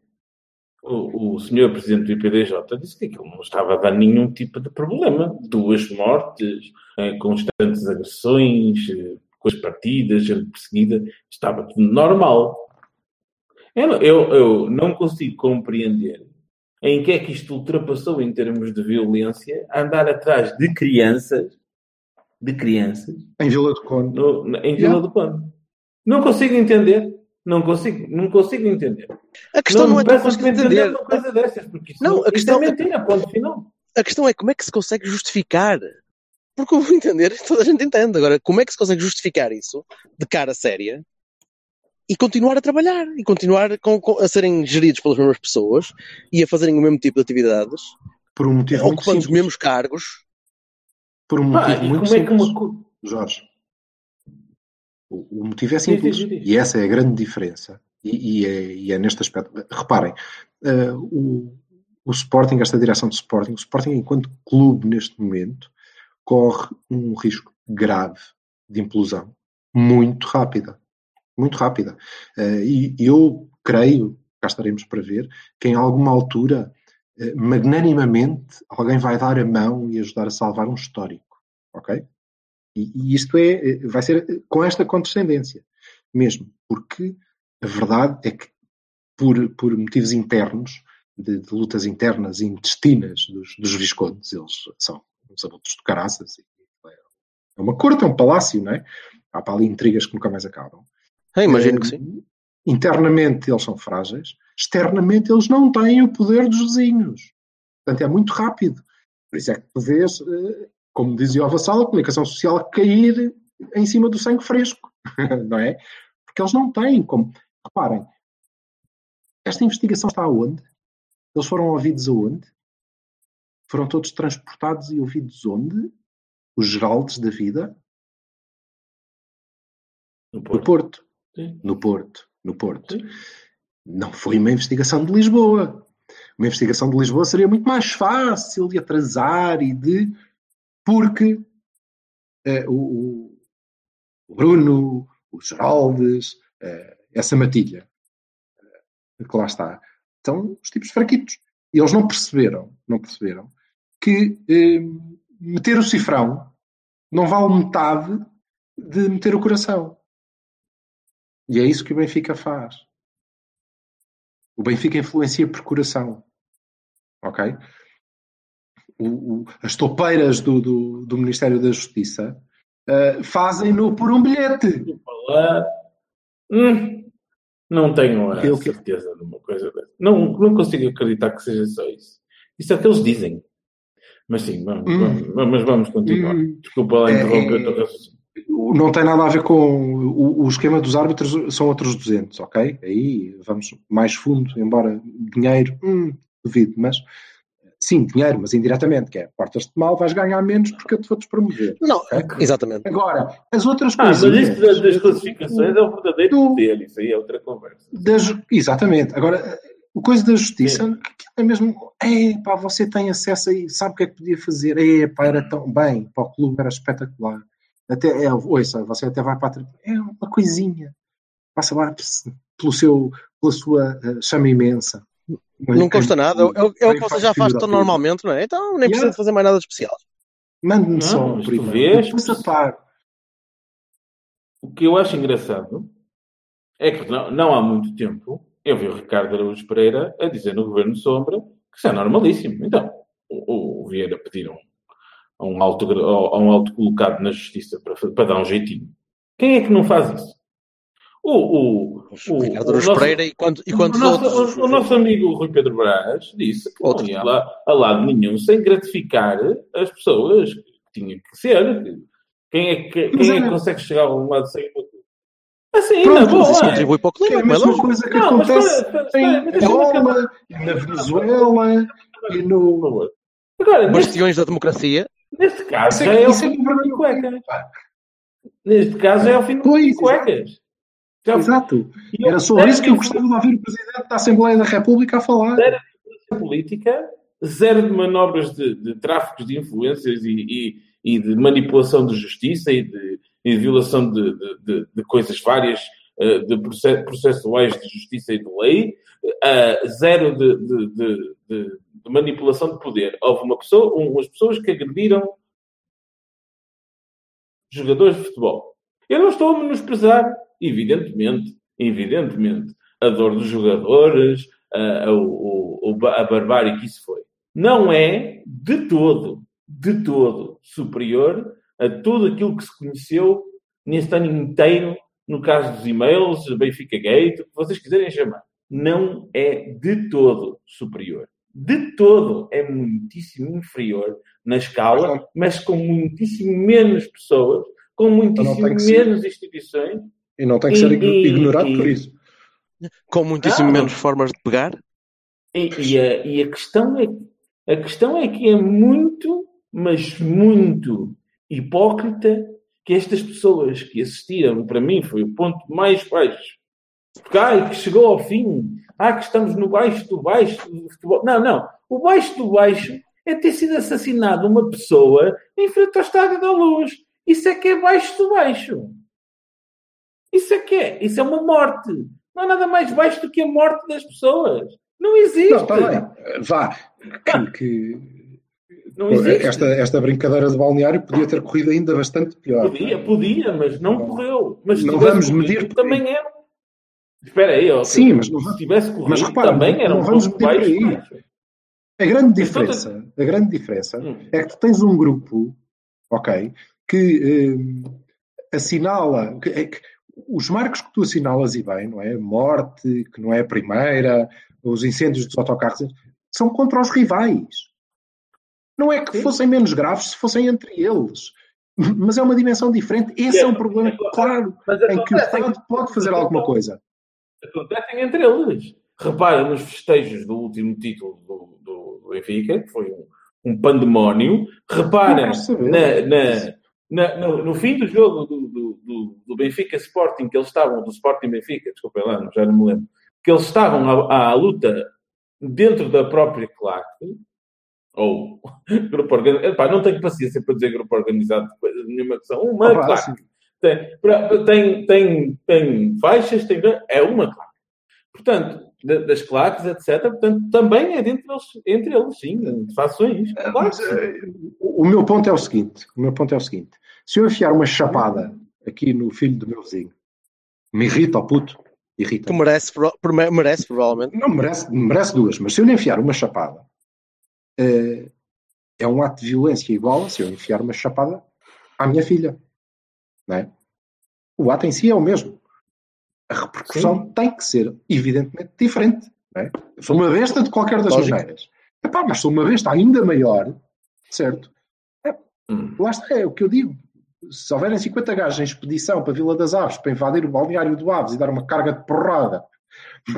o, o, senhor presidente do IPDJ disse que aquilo não estava a dar nenhum tipo de problema. Duas mortes, eh, constantes agressões, eh, coisas partidas, gente perseguida, estava tudo normal. Eu, não- eu, eu não consigo compreender em que é que isto ultrapassou em termos de violência andar atrás de crianças, de crianças, Em Vila do Conde. no- em Vila Yeah. do Conde. Não consigo entender. Não consigo, não consigo entender. A questão não, me é tu peças conseguir para entender entender. uma coisa destas, porque isso, Não, não, a isso questão- é mentira, ponto final. A questão é como é que se consegue justificar? Porque eu vou entender, [laughs] toda a gente entende. Agora, como é que se consegue justificar isso de cara séria e continuar a trabalhar e continuar com- com- a serem geridos pelas mesmas pessoas e a fazerem o mesmo tipo de atividades, Por um motivo muito ocupando os simples. mesmos cargos? Por um motivo muito como é que simples. uma Jorge. O, o motivo é Sim, sim, simples sim, sim. e essa é a grande diferença. E, e é, e é neste aspecto. Reparem, eh, o, o Sporting, esta direção do Sporting, o Sporting, enquanto clube neste momento, corre um risco grave de implosão muito rápida. Muito rápida. Eh, e eu creio, cá estaremos para ver, que em alguma altura, eh, magnanimamente, alguém vai dar a mão e ajudar a salvar um histórico. Ok? E, e isto é, eh, vai ser eh, com esta condescendência mesmo, porque a verdade é que por, por motivos internos, de, de lutas internas e intestinas dos, dos viscondes, eles são uns abutres de caraças. É uma corte, é um palácio, não é? Há para ali intrigas que nunca mais acabam. Ah, imagino que Eh, sim. Internamente eles são frágeis, externamente eles não têm o poder dos vizinhos. Portanto, é muito rápido. Por isso é que tu vês, como dizia o Vassal, a comunicação social cair em cima do sangue fresco, [laughs] não é? Porque eles não têm como. Reparem, esta investigação está aonde? Eles foram ouvidos aonde? Foram todos transportados e ouvidos onde? Os geraldes da vida? No No Porto. Porto. Sim. No Porto. No Porto. Sim. Não foi uma investigação de Lisboa. Uma investigação de Lisboa seria muito mais fácil de atrasar e de. Porque uh, o, o, Bruno, o Geraldes, uh, essa matilha uh, que lá está, são os tipos fraquitos. E eles não perceberam, não perceberam que meter o cifrão não vale metade de meter o coração. E é isso que o Benfica faz. O Benfica influencia por coração. Ok? O, o, as topeiras do, do, do, Ministério da Justiça uh, fazem-no por um bilhete. Hum, não tenho a que... certeza de uma coisa dessa. Não, não consigo acreditar que seja só isso. Isso é o que eles dizem. Mas sim, vamos, hum. vamos, mas vamos continuar. Hum. Desculpa lá interromper é, o teu raciocínio não tem nada a ver com o, o, esquema dos árbitros, são outros 200, ok? Aí vamos mais fundo, embora dinheiro, hum, duvido, mas sim, dinheiro, mas indiretamente, que é portas-te mal, vais ganhar menos porque eu te vou-te promover. Não, okay? exatamente. Agora, as outras ah, coisas. Mas isso das, das classificações é o verdadeiro do, poder, isso aí é outra conversa. Das, exatamente. Agora, o coisa da justiça sim. é mesmo, é pá, você tem acesso aí, sabe o que é que podia fazer? É pá, era tão bem, para o clube era espetacular até, é, ouça, você até vai para a É uma coisinha. Passa lá pelo seu, pela sua uh, chama imensa. Não custa nada. É, é, o que você já faz tão normalmente, não é? Então nem precisa fazer mais nada de especial. Mande-me só um primeiro. O que eu acho engraçado é que não, não há muito tempo eu vi o Ricardo Araújo Pereira a dizer no Governo Sombra que isso é normalíssimo. Então, o, o Vieira pediram a um alto, a um alto colocado na justiça para, para dar um jeitinho. Quem é que não faz isso? O, o, o, Ricardo o nosso, Pereira e, quanto, e quantos o nosso, outros? O, o, nosso amigo Rui Pedro Brás disse que Outro. não ia lá, a lado nenhum sem gratificar as pessoas que tinha que ser. Quem é que, quem é que consegue chegar a um lado sem Assim, Pronto, boa. Isso contribui para o clima, é a mesma coisa que não, acontece em Angola, na Venezuela e no... Agora, Bastiones da democracia. Neste caso, é, é o fim do cuecas. Neste caso, é o fim do cuecas. Já... Exato. Era sobre isso que eu gostava de ouvir o Presidente da Assembleia da República a falar. Zero de política, zero de manobras de, de tráficos de influências e, e, e, de manipulação de justiça e de, e de violação de, de, coisas várias eh, de processuais de justiça e de lei, uh, zero de, de manipulação de poder. Houve uma pessoa, umas pessoas que agrediram jogadores de futebol. Eu não estou a menosprezar, evidentemente, evidentemente, a dor dos jogadores, a, a, a, a barbárie que isso foi. Não é de todo, de todo superior a tudo aquilo que se conheceu neste ano inteiro, no caso dos e-mails, Benfica Gate, o que vocês quiserem chamar. Não é de todo superior de todo é muitíssimo inferior na escala, mas com muitíssimo menos pessoas, com muitíssimo menos instituições. E não tem que ser e, ignorado e, por isso. Com muitíssimo não, menos formas de pegar. E, e, a, e a, questão é, a questão é que é muito, mas muito hipócrita que estas pessoas que assistiram, para mim foi o ponto mais baixo, porque ai, que chegou ao fim, ah, que estamos no baixo do baixo do futebol. Não, não. O baixo do baixo é ter sido assassinado uma pessoa em frente ao Estádio da Luz. Isso é que é baixo do baixo. Isso é que é. Isso é uma morte. Não há nada mais baixo do que a morte das pessoas. Não existe. Não, está bem. Vá. Que, que... Não existe. Esta, esta brincadeira de balneário podia ter corrido ainda bastante pior. Podia, podia, mas não, não correu. Mas não vamos medir. Também é Espera aí, ó, Sim, mas não, se tivesse corrido mas repara, também era um vamos pouco baixo. A grande diferença, a grande diferença hum. é que tu tens um grupo, ok, que hum, assinala, que, é que, os marcos que tu assinalas e bem, não é? Morte, que não é a primeira, os incêndios dos autocarros, são contra os rivais. Não é que Sim. fossem menos graves se fossem entre eles. Mas é uma dimensão diferente. Esse é, é um problema, claro, em que o Estado pode fazer alguma coisa acontecem entre eles. Repara nos festejos do último título do, do, do Benfica, que foi um, um pandemónio. Repara na, na, na, no, no, fim do jogo do, do, do, Benfica Sporting, que eles estavam, do Sporting Benfica, desculpem lá, já não me lembro, que eles estavam à, à luta dentro da própria claque Ou [laughs] grupo organizado. Epá, não tenho paciência para dizer grupo organizado de coisa nenhuma que são. Uma Ah, claque. sim. Tem, tem, tem, tem faixas, tem, é uma claque. Portanto, da- das claques, etc. Portanto, também é entre eles, entre eles sim, fações. Claro Mas, que sim. eh, o meu ponto é o seguinte: o meu ponto é o seguinte. Se eu enfiar uma chapada aqui no filho do meu vizinho, me irrita o puto, irrita. Que merece, merece provavelmente. Não merece, merece duas, mas se eu lhe enfiar uma chapada, eh, é um ato de violência igual a se eu enfiar uma chapada à minha filha. Não é? O ato em si é o mesmo. A repercussão tem que ser, evidentemente, diferente. Não é? Eu sou uma besta de qualquer das Lógico. maneiras. Epá, mas sou uma besta ainda maior, certo? Hum. Lá está, é o que eu digo. Se houverem 50 gajos em expedição para a Vila das Aves para invadir o balneário do Aves e dar uma carga de porrada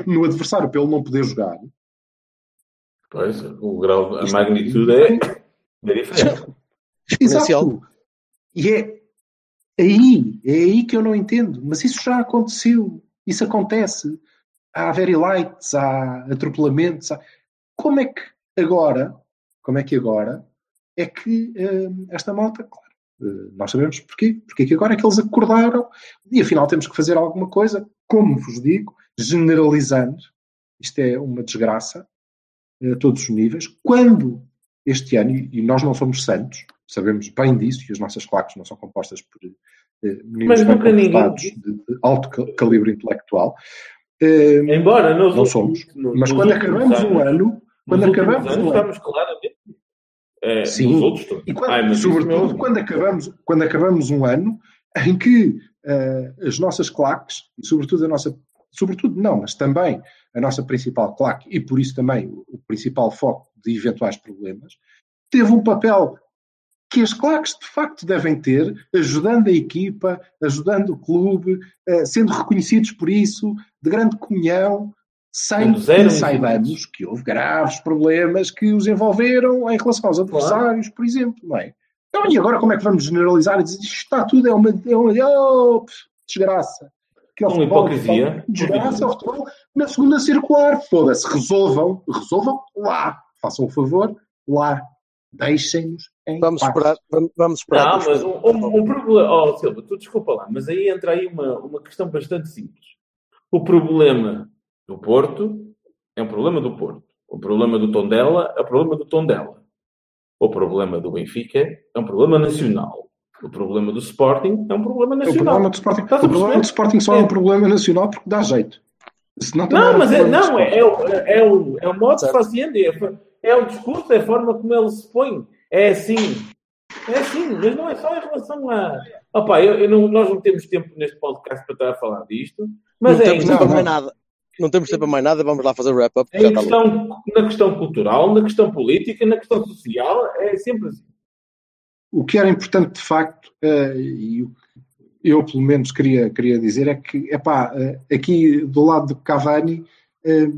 no adversário para ele não poder jogar, Pois, o grau, a Isto- magnitude é, é diferente. Exato. E é aí, é aí que eu não entendo. Mas isso já aconteceu. Isso acontece. Há very lights, há atropelamentos. há- Como é que agora, como é que agora é que hum, esta malta, claro, nós sabemos porquê. Porque é que agora é que eles acordaram e afinal temos que fazer alguma coisa, como vos digo, generalizando. Isto é uma desgraça a todos os níveis. Quando este ano, e nós não somos santos, sabemos bem disso, e as nossas claques não são compostas por eh, meninos bem comportados de, de alto ca- calibre intelectual. Eh, Embora Não últimos- somos. mas quando acabamos um ano, quando acabamos um ano, estamos claramente é, Sim. outros todos. E quando- Ai, isso, sobretudo meu- quando, acabamos, quando acabamos um ano em que eh, as nossas claques, e sobretudo a nossa, sobretudo não, mas também a nossa principal claque, e por isso também o, o principal foco de eventuais problemas, teve um papel que as claques de facto devem ter, ajudando a equipa, ajudando o clube, eh, sendo reconhecidos por isso, de grande comunhão, sem que saibamos que houve graves problemas que os envolveram em relação aos adversários, por exemplo, não é? Então, e agora como é que vamos generalizar e dizer isto está tudo, é uma, é uma oh, desgraça. Que é Uma futebol, hipocrisia. futebol, Desgraça, é o futebol na segunda circular. Foda-se, resolvam, resolvam lá. Façam o favor, lá. Deixem-nos em Vamos paz. esperar. Vamos, vamos esperar. Não, mas um, um- um problema. Oh, Silva, tu desculpa lá, mas aí entra aí uma, uma questão bastante simples. O problema do Porto é um problema do Porto. O problema do Tondela é um problema do Tondela. O problema do Benfica é um problema nacional. O problema do Sporting é um problema O nacional. problema do Sporting, o problema do Sporting só é um problema nacional porque dá jeito. Senão Não, mas é, não, é, é, o- é, o, é o modo de fazendo, é, é o discurso, é a forma como ele se põe. É assim. É assim, mas não é só em relação a. Opa, eu, eu não- nós não temos tempo neste podcast para estar a falar disto, mas não é, tempo não, não. nada. Não temos tempo para mais nada. Vamos lá fazer o wrap-up. bom. questão, na questão cultural, na questão política, na questão social, é sempre assim. O que era importante de facto, eh, e o que eu pelo menos queria, queria dizer, é que epá, eh, aqui do lado do Cavani eh,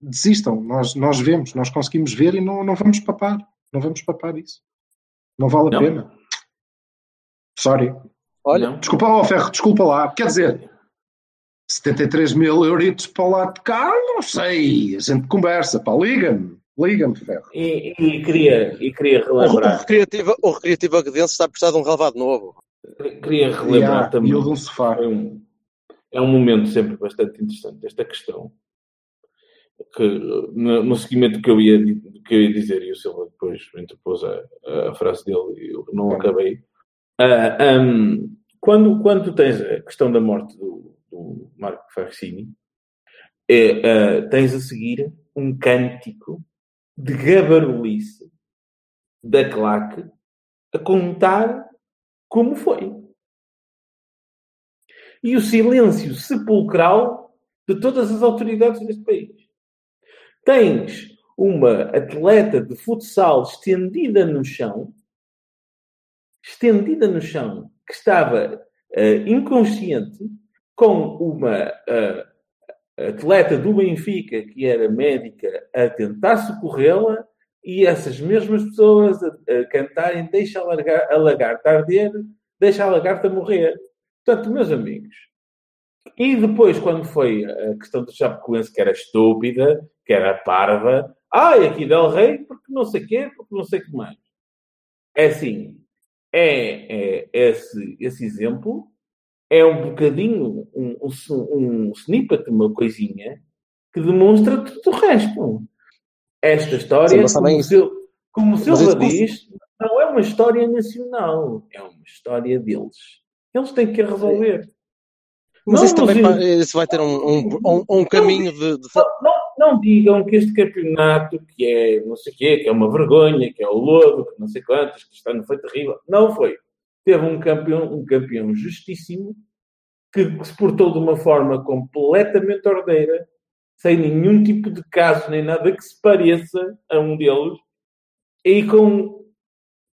desistam. Nós, nós vemos, nós conseguimos ver e não, não vamos papar. Não vamos papar isso. Não vale a Não. pena. Sorry. Olha? Desculpa lá, Ferro, desculpa lá. Quer dizer, 73 mil euritos para o lado de cá, não sei. A gente conversa, pá, liga-me. Liga-me, Ferro. E, e queria, e queria o, o, relembrar, recreativo, o Recreativo Aguedense está a precisar de um relevado novo. queria relembrar Yeah, também. E um sofá. Foi um- é um momento sempre bastante interessante esta questão. Que, no, no seguimento que eu, ia, que eu ia dizer, e o Silva depois interpôs a, a frase dele e eu não acabei. Ah, ahm, quando, quando tu tens a questão da morte do Marco Farcini, é, ah, tens a seguir um cântico de gabarulice da claque a contar como foi e o silêncio sepulcral de todas as autoridades deste país. Tens uma atleta de futsal estendida no chão, estendida no chão, que estava eh, inconsciente, com uma eh, atleta do Benfica, que era médica, a tentar socorrê-la, e essas mesmas pessoas a, a cantarem Deixa a, largar, a lagarta arder, deixa a lagarta morrer. Portanto, meus amigos, e depois, quando foi a questão do Chapecoense, que era estúpida, que era parva, Ah, e aqui Del Rey, porque não sei quê, porque não sei o que mais. É assim, é, é esse, esse exemplo é um bocadinho, um, um, um snippet, uma coisinha, que demonstra tudo o resto. Esta história, Sim, como. Sil, como Silva diz, não é uma história nacional, é uma história deles. Eles têm que a resolver. Mas não, isso também isso vai ter um, um, um caminho de. de... Não, não, não, digam que este campeonato, que é não sei o quê, que é uma vergonha, que é o lodo, que não sei quantas, que está no foi terrível. Não foi. Teve um campeão, um campeão justíssimo que se portou de uma forma completamente ordeira, sem nenhum tipo de caso nem nada que se pareça a um deles, e com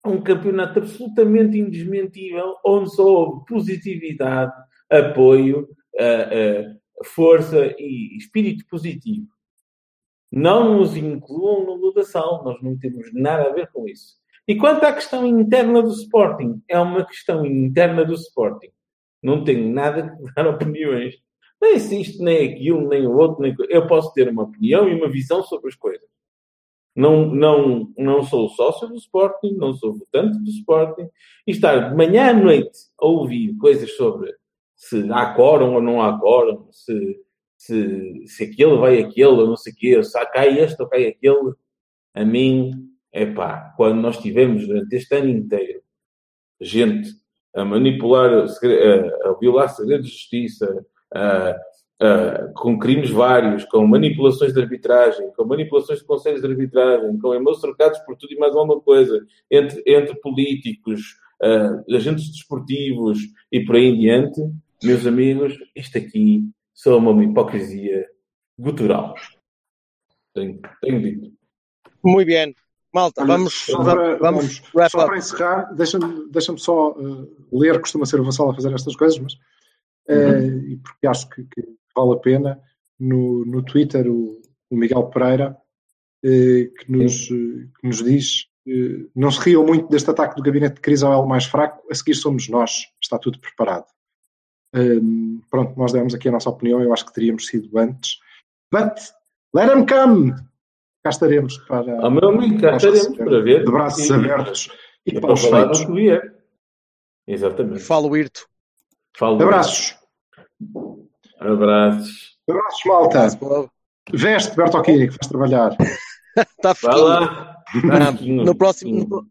um campeonato absolutamente indesmentível, onde só houve positividade, apoio, uh, uh, força e espírito positivo. Não nos incluam no Ludassal, nós não temos nada a ver com isso. E quanto à questão interna do Sporting, é uma questão interna do Sporting. Não tenho nada que dar [laughs] opiniões. Nem isto, nem aquilo, nem o outro. Nem... Eu posso ter uma opinião e uma visão sobre as coisas. Não, não, não sou sócio do Sporting, não sou votante do Sporting. E estar de manhã à noite a ouvir coisas sobre se há quórum ou não há quórum, se, se, se aquele vai aquele ou não sei o quê, se cai este ou cai aquele, a mim, é pá, quando nós tivemos durante este ano inteiro gente a manipular, a, a violar segredos de justiça, a, a, com crimes vários, com manipulações de arbitragem, com manipulações de conselhos de arbitragem, com e-mails trocados por tudo e mais alguma coisa, entre, entre políticos, agentes desportivos e por aí em diante, meus amigos, isto aqui só uma hipocrisia gutural. Tenho, tenho dito. Muito bem. Malta, Olha, vamos, só para, vamos, vamos só para encerrar, deixa-me deixa só uh, ler, costuma ser o Vassal a fazer estas coisas, mas uh, uhum. e porque acho que, que, vale a pena, no, no Twitter o, o Miguel Pereira uh, que, nos, que nos diz não se riam muito deste ataque do gabinete de crise ao elo mais fraco, a seguir somos nós, está tudo preparado. Um, pronto, nós demos aqui a nossa opinião, eu acho que teríamos sido antes. But let them come! Cá estaremos para. Oh, meu amigo, cá estaremos para ver. De braços e, abertos e, e para os feitos. que vier. Exatamente. Falo Irto. Falo Abraços. Abraços. Abraços, malta. Veste, Bertolini, que vais trabalhar. [laughs] Está lá. Ah, no próximo. No,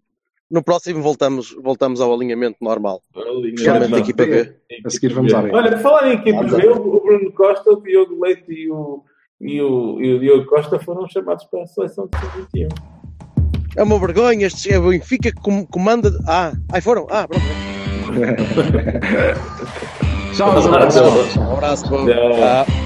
no próximo voltamos, voltamos ao alinhamento normal. Alinhamento da equipa B. A seguir vamos à Olha, falar em equipa B, o Bruno Costa, o Diogo Leite e o, e o, e o Diogo Costa foram chamados para a seleção de sub-21. É uma vergonha, este é o Benfica que comanda. Ah, aí foram. Ah, pronto. [laughs] Tchau, um abraço. Um abraço. Um abraço.